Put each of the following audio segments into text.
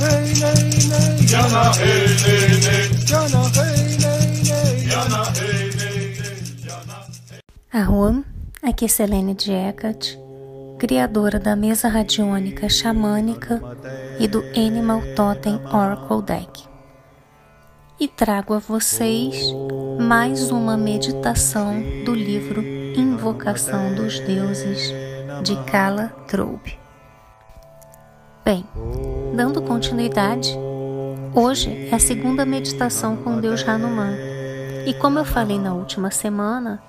hey nay nay. Yana hey nay nay. Yana hey nay nay. Yana hey nay nay. Aqui é Selene Diecat, criadora da mesa radiônica xamânica e do Animal Totem Oracle Deck. E trago a vocês mais uma meditação do livro Invocação dos Deuses de Kala Troube. Bem, dando continuidade, hoje é a segunda meditação com Deus Hanuman. E como eu falei na última semana,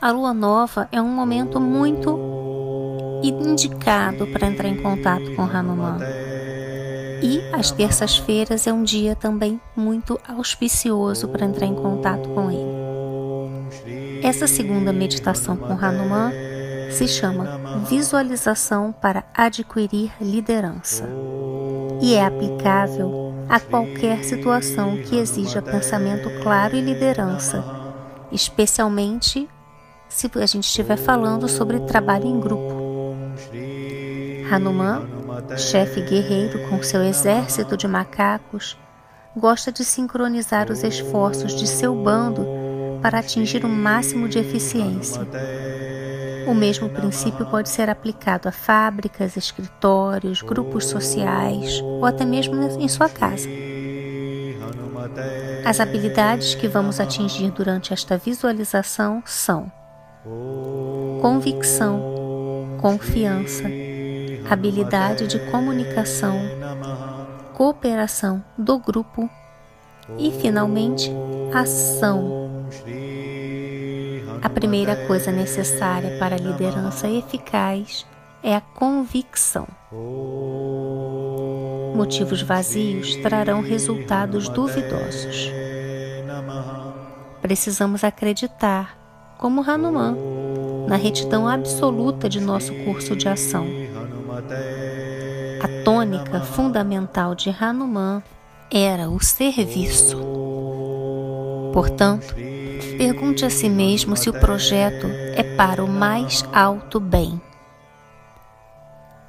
a lua nova é um momento muito indicado para entrar em contato com Hanuman. E às terças-feiras é um dia também muito auspicioso para entrar em contato com ele. Essa segunda meditação com Hanuman se chama Visualização para Adquirir Liderança e é aplicável a qualquer situação que exija pensamento claro e liderança, especialmente se a gente estiver falando sobre trabalho em grupo. Hanuman, chefe guerreiro com seu exército de macacos, gosta de sincronizar os esforços de seu bando para atingir o máximo de eficiência. O mesmo princípio pode ser aplicado a fábricas, escritórios, grupos sociais ou até mesmo em sua casa. As habilidades que vamos atingir durante esta visualização são convicção, confiança, habilidade de comunicação, cooperação do grupo e, finalmente, ação. A primeira coisa necessária para a liderança eficaz é a convicção. Motivos vazios trarão resultados duvidosos. Precisamos acreditar, como Hanuman, na retidão absoluta de nosso curso de ação. A tônica fundamental de Hanuman era o serviço. Portanto, pergunte a si mesmo se o projeto é para o mais alto bem.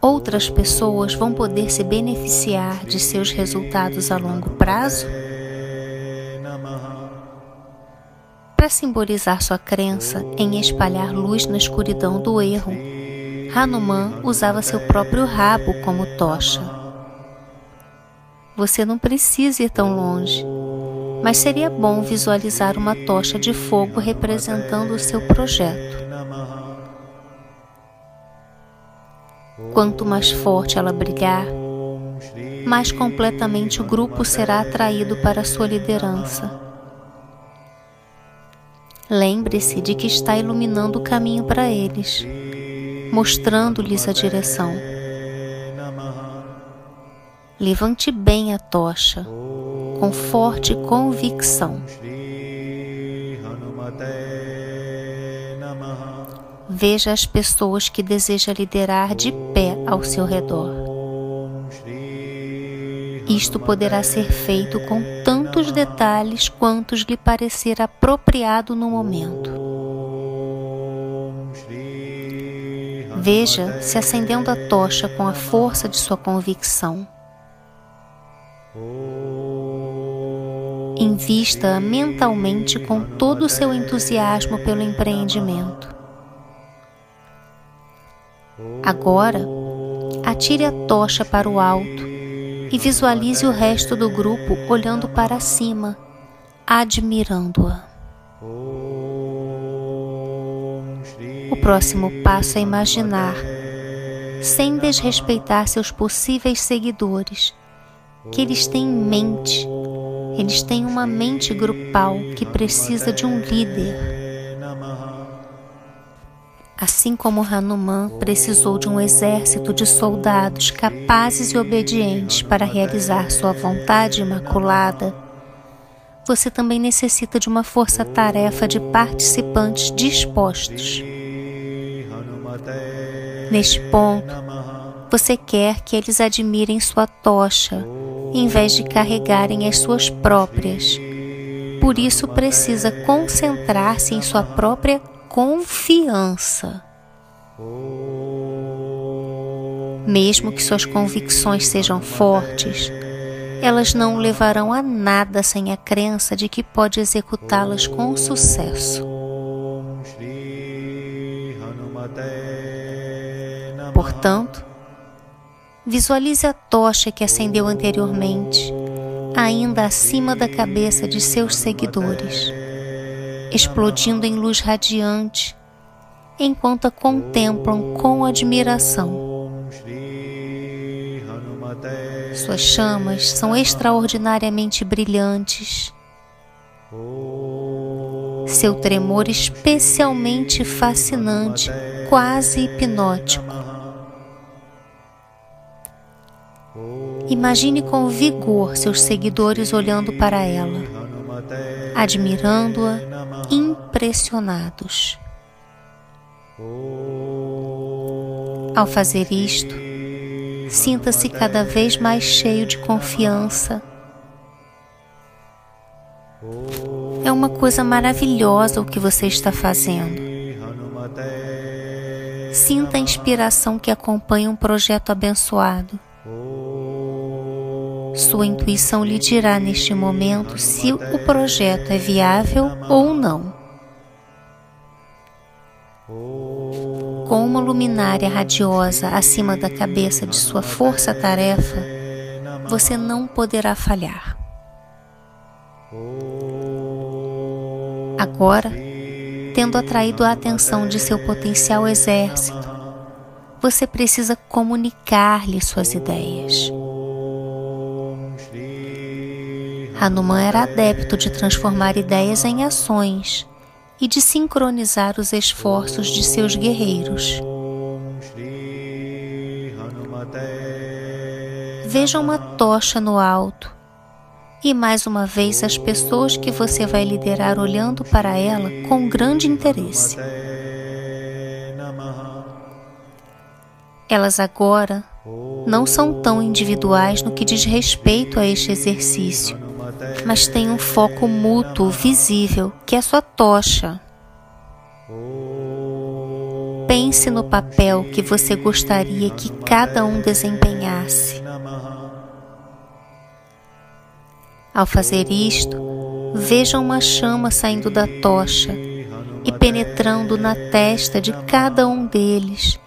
Outras pessoas vão poder se beneficiar de seus resultados a longo prazo? Para simbolizar sua crença em espalhar luz na escuridão do erro, Hanuman usava seu próprio rabo como tocha. Você não precisa ir tão longe, mas seria bom visualizar uma tocha de fogo representando o seu projeto. Quanto mais forte ela brilhar, mais completamente o grupo será atraído para sua liderança. Lembre-se de que está iluminando o caminho para eles, mostrando-lhes a direção. Levante bem a tocha, com forte convicção. Veja as pessoas que deseja liderar de pé ao seu redor. Isto poderá ser feito com tantos detalhes quantos lhe parecer apropriado no momento. Veja se acendendo a tocha com a força de sua convicção. Invista mentalmente com todo o seu entusiasmo pelo empreendimento. Agora, atire a tocha para o alto e visualize o resto do grupo olhando para cima, admirando-a. O próximo passo é imaginar, sem desrespeitar seus possíveis seguidores, que eles têm em mente, eles têm uma mente grupal que precisa de um líder Assim como Hanuman precisou de um exército de soldados capazes e obedientes para realizar sua vontade imaculada, você também necessita de uma força-tarefa de participantes dispostos. Neste ponto, você quer que eles admirem sua tocha, em vez de carregarem as suas próprias. Por isso, precisa concentrar-se em sua própria confiança. Mesmo que suas convicções sejam fortes, elas não o levarão a nada sem a crença de que pode executá-las com sucesso. Portanto, visualize a tocha que acendeu anteriormente, ainda acima da cabeça de seus seguidores, explodindo em luz radiante, enquanto a contemplam com admiração. Suas chamas são extraordinariamente brilhantes. Seu tremor especialmente fascinante, quase hipnótico. Imagine com vigor seus seguidores olhando para ela, admirando-a, impressionados. Ao fazer isto, sinta-se cada vez mais cheio de confiança. É uma coisa maravilhosa o que você está fazendo. Sinta a inspiração que acompanha um projeto abençoado. Sua intuição lhe dirá neste momento se o projeto é viável ou não. Com uma luminária radiosa acima da cabeça de sua força-tarefa, você não poderá falhar. Agora, tendo atraído a atenção de seu potencial exército, você precisa comunicar-lhe suas ideias. Hanuman era adepto de transformar ideias em ações e de sincronizar os esforços de seus guerreiros. Veja uma tocha no alto e mais uma vez as pessoas que você vai liderar olhando para ela com grande interesse. Elas agora não são tão individuais no que diz respeito a este exercício mas tem um foco mútuo visível, que é sua tocha. Pense no papel que você gostaria que cada um desempenhasse. Ao fazer isto, veja uma chama saindo da tocha e penetrando na testa de cada um deles,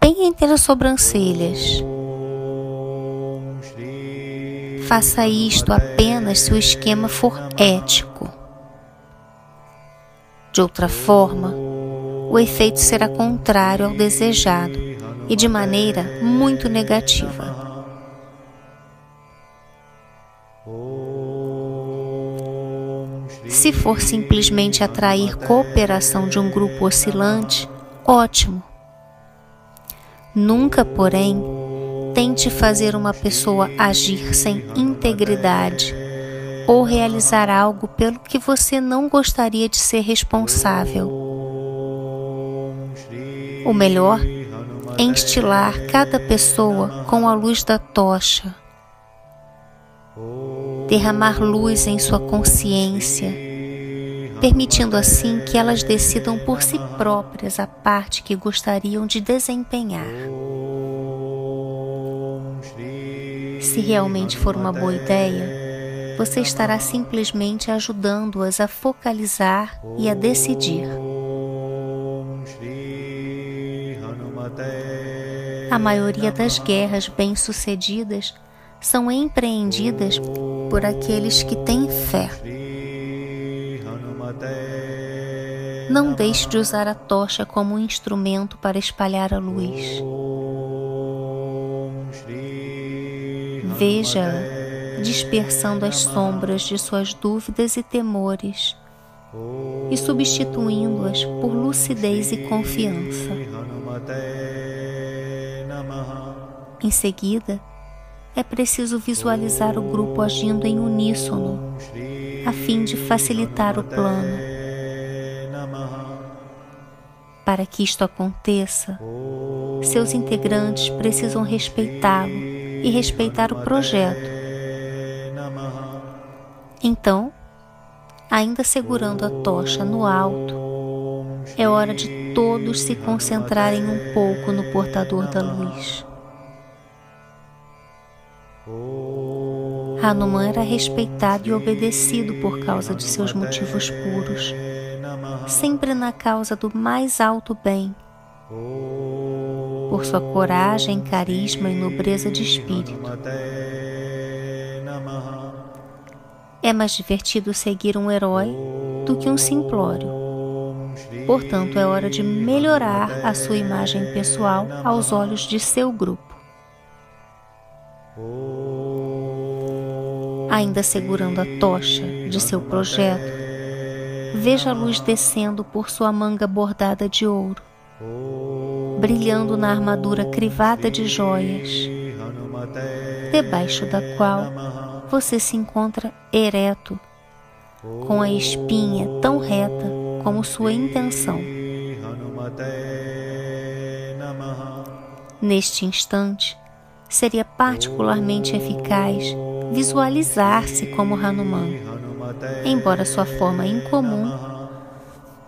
bem entre as sobrancelhas. Faça isto apenas se o esquema for ético. De outra forma, o efeito será contrário ao desejado e de maneira muito negativa. Se for simplesmente atrair cooperação de um grupo oscilante, ótimo. Nunca, porém, tente fazer uma pessoa agir sem integridade ou realizar algo pelo que você não gostaria de ser responsável. O melhor é instilar cada pessoa com a luz da tocha, derramar luz em sua consciência, permitindo assim que elas decidam por si próprias a parte que gostariam de desempenhar. Se realmente for uma boa ideia, você estará simplesmente ajudando-as a focalizar e a decidir. A maioria das guerras bem-sucedidas são empreendidas por aqueles que têm fé. Não deixe de usar a tocha como um instrumento para espalhar a luz. Veja dispersando as sombras de suas dúvidas e temores e substituindo-as por lucidez e confiança. Em seguida, é preciso visualizar o grupo agindo em uníssono, a fim de facilitar o plano. Para que isto aconteça, seus integrantes precisam respeitá-lo e respeitar o projeto. Então, ainda segurando a tocha no alto, é hora de todos se concentrarem um pouco no portador da luz. Hanuman era respeitado e obedecido por causa de seus motivos puros, sempre na causa do mais alto bem, por sua coragem, carisma e nobreza de espírito. É mais divertido seguir um herói do que um simplório. Portanto, é hora de melhorar a sua imagem pessoal aos olhos de seu grupo. Ainda segurando a tocha de seu projeto, veja a luz descendo por sua manga bordada de ouro, brilhando na armadura crivada de joias, debaixo da qual você se encontra ereto, com a espinha tão reta como sua intenção. Neste instante, seria particularmente eficaz visualizar-se como Hanuman, embora sua forma incomum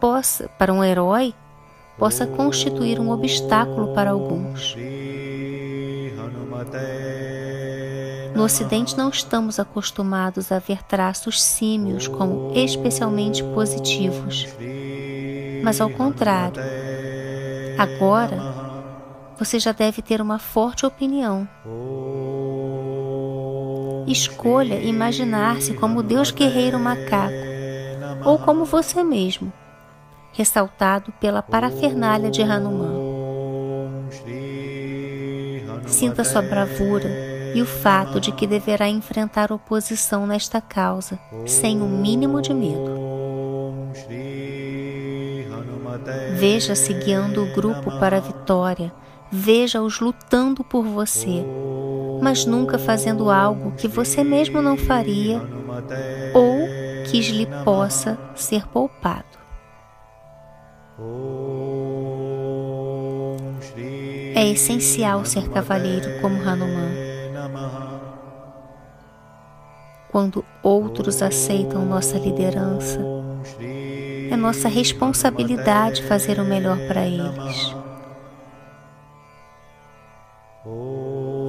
possa, para um herói, possa constituir um obstáculo para alguns. No Ocidente não estamos acostumados a ver traços símios como especialmente positivos, mas ao contrário, agora você já deve ter uma forte opinião. Escolha imaginar-se como Deus guerreiro macaco ou como você mesmo, ressaltado pela parafernália de Hanuman. Sinta sua bravura e o fato de que deverá enfrentar oposição nesta causa sem o mínimo de medo. Veja-se guiando o grupo para a vitória, veja-os lutando por você, mas nunca fazendo algo que você mesmo não faria ou que lhe possa ser poupado. É essencial ser cavalheiro como Hanuman. Quando outros aceitam nossa liderança, é nossa responsabilidade fazer o melhor para eles.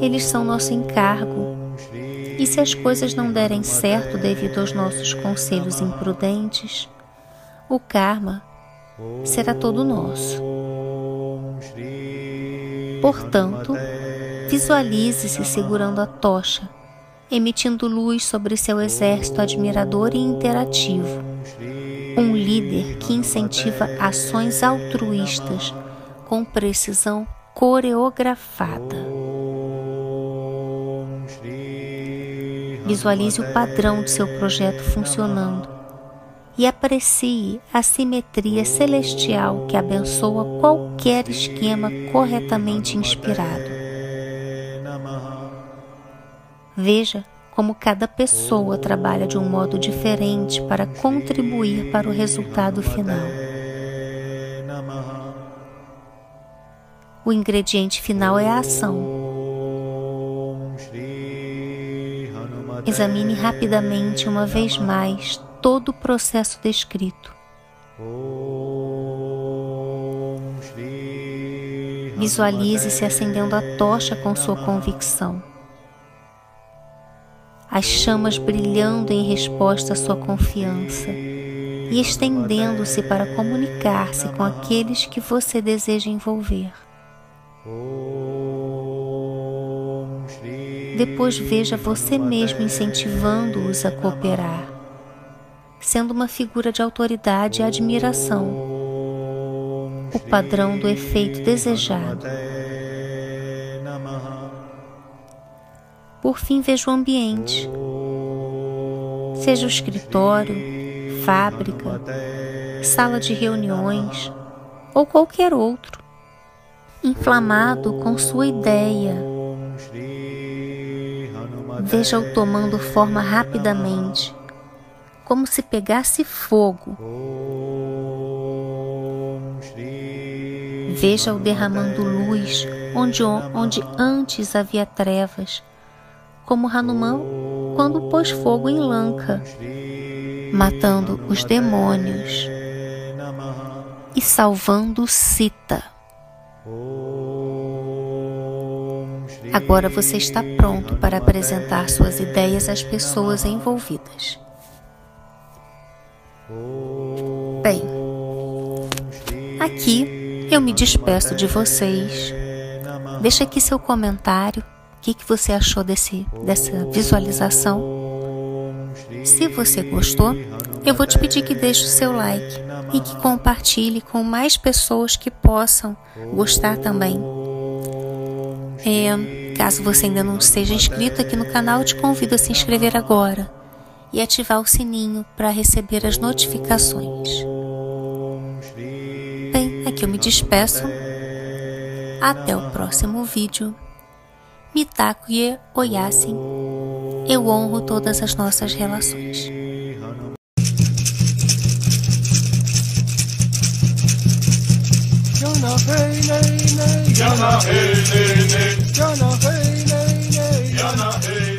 Eles são nosso encargo, e se as coisas não derem certo devido aos nossos conselhos imprudentes, o karma será todo nosso. Portanto, visualize-se segurando a tocha emitindo luz sobre seu exército admirador e interativo. Um líder que incentiva ações altruístas com precisão coreografada. Visualize o padrão de seu projeto funcionando e aprecie a simetria celestial que abençoa qualquer esquema corretamente inspirado. Veja como cada pessoa trabalha de um modo diferente para contribuir para o resultado final. O ingrediente final é a ação. Examine rapidamente uma vez mais todo o processo descrito. Visualize-se acendendo a tocha com sua convicção as chamas brilhando em resposta à sua confiança e estendendo-se para comunicar-se com aqueles que você deseja envolver. Depois veja você mesmo incentivando-os a cooperar, sendo uma figura de autoridade e admiração, o padrão do efeito desejado. Por fim, veja o ambiente. Seja o escritório, fábrica, sala de reuniões ou qualquer outro, inflamado com sua ideia. Veja-o tomando forma rapidamente, como se pegasse fogo. Veja-o derramando luz onde, onde antes havia trevas como Hanuman quando pôs fogo em Lanka, matando os demônios e salvando Sita. Agora você está pronto para apresentar suas ideias às pessoas envolvidas. Bem, aqui eu me despeço de vocês. Deixa aqui seu comentário. O que, que você achou desse, dessa visualização? Se você gostou, eu vou te pedir que deixe o seu like e que compartilhe com mais pessoas que possam gostar também. É, caso você ainda não esteja inscrito aqui no canal, te convido a se inscrever agora e ativar o sininho para receber as notificações. Bem, aqui eu me despeço. Até o próximo vídeo. Mitakuye Oyasin. Eu honro todas as nossas relações. Jana hey nay nay hey, hey, hey. Jana hey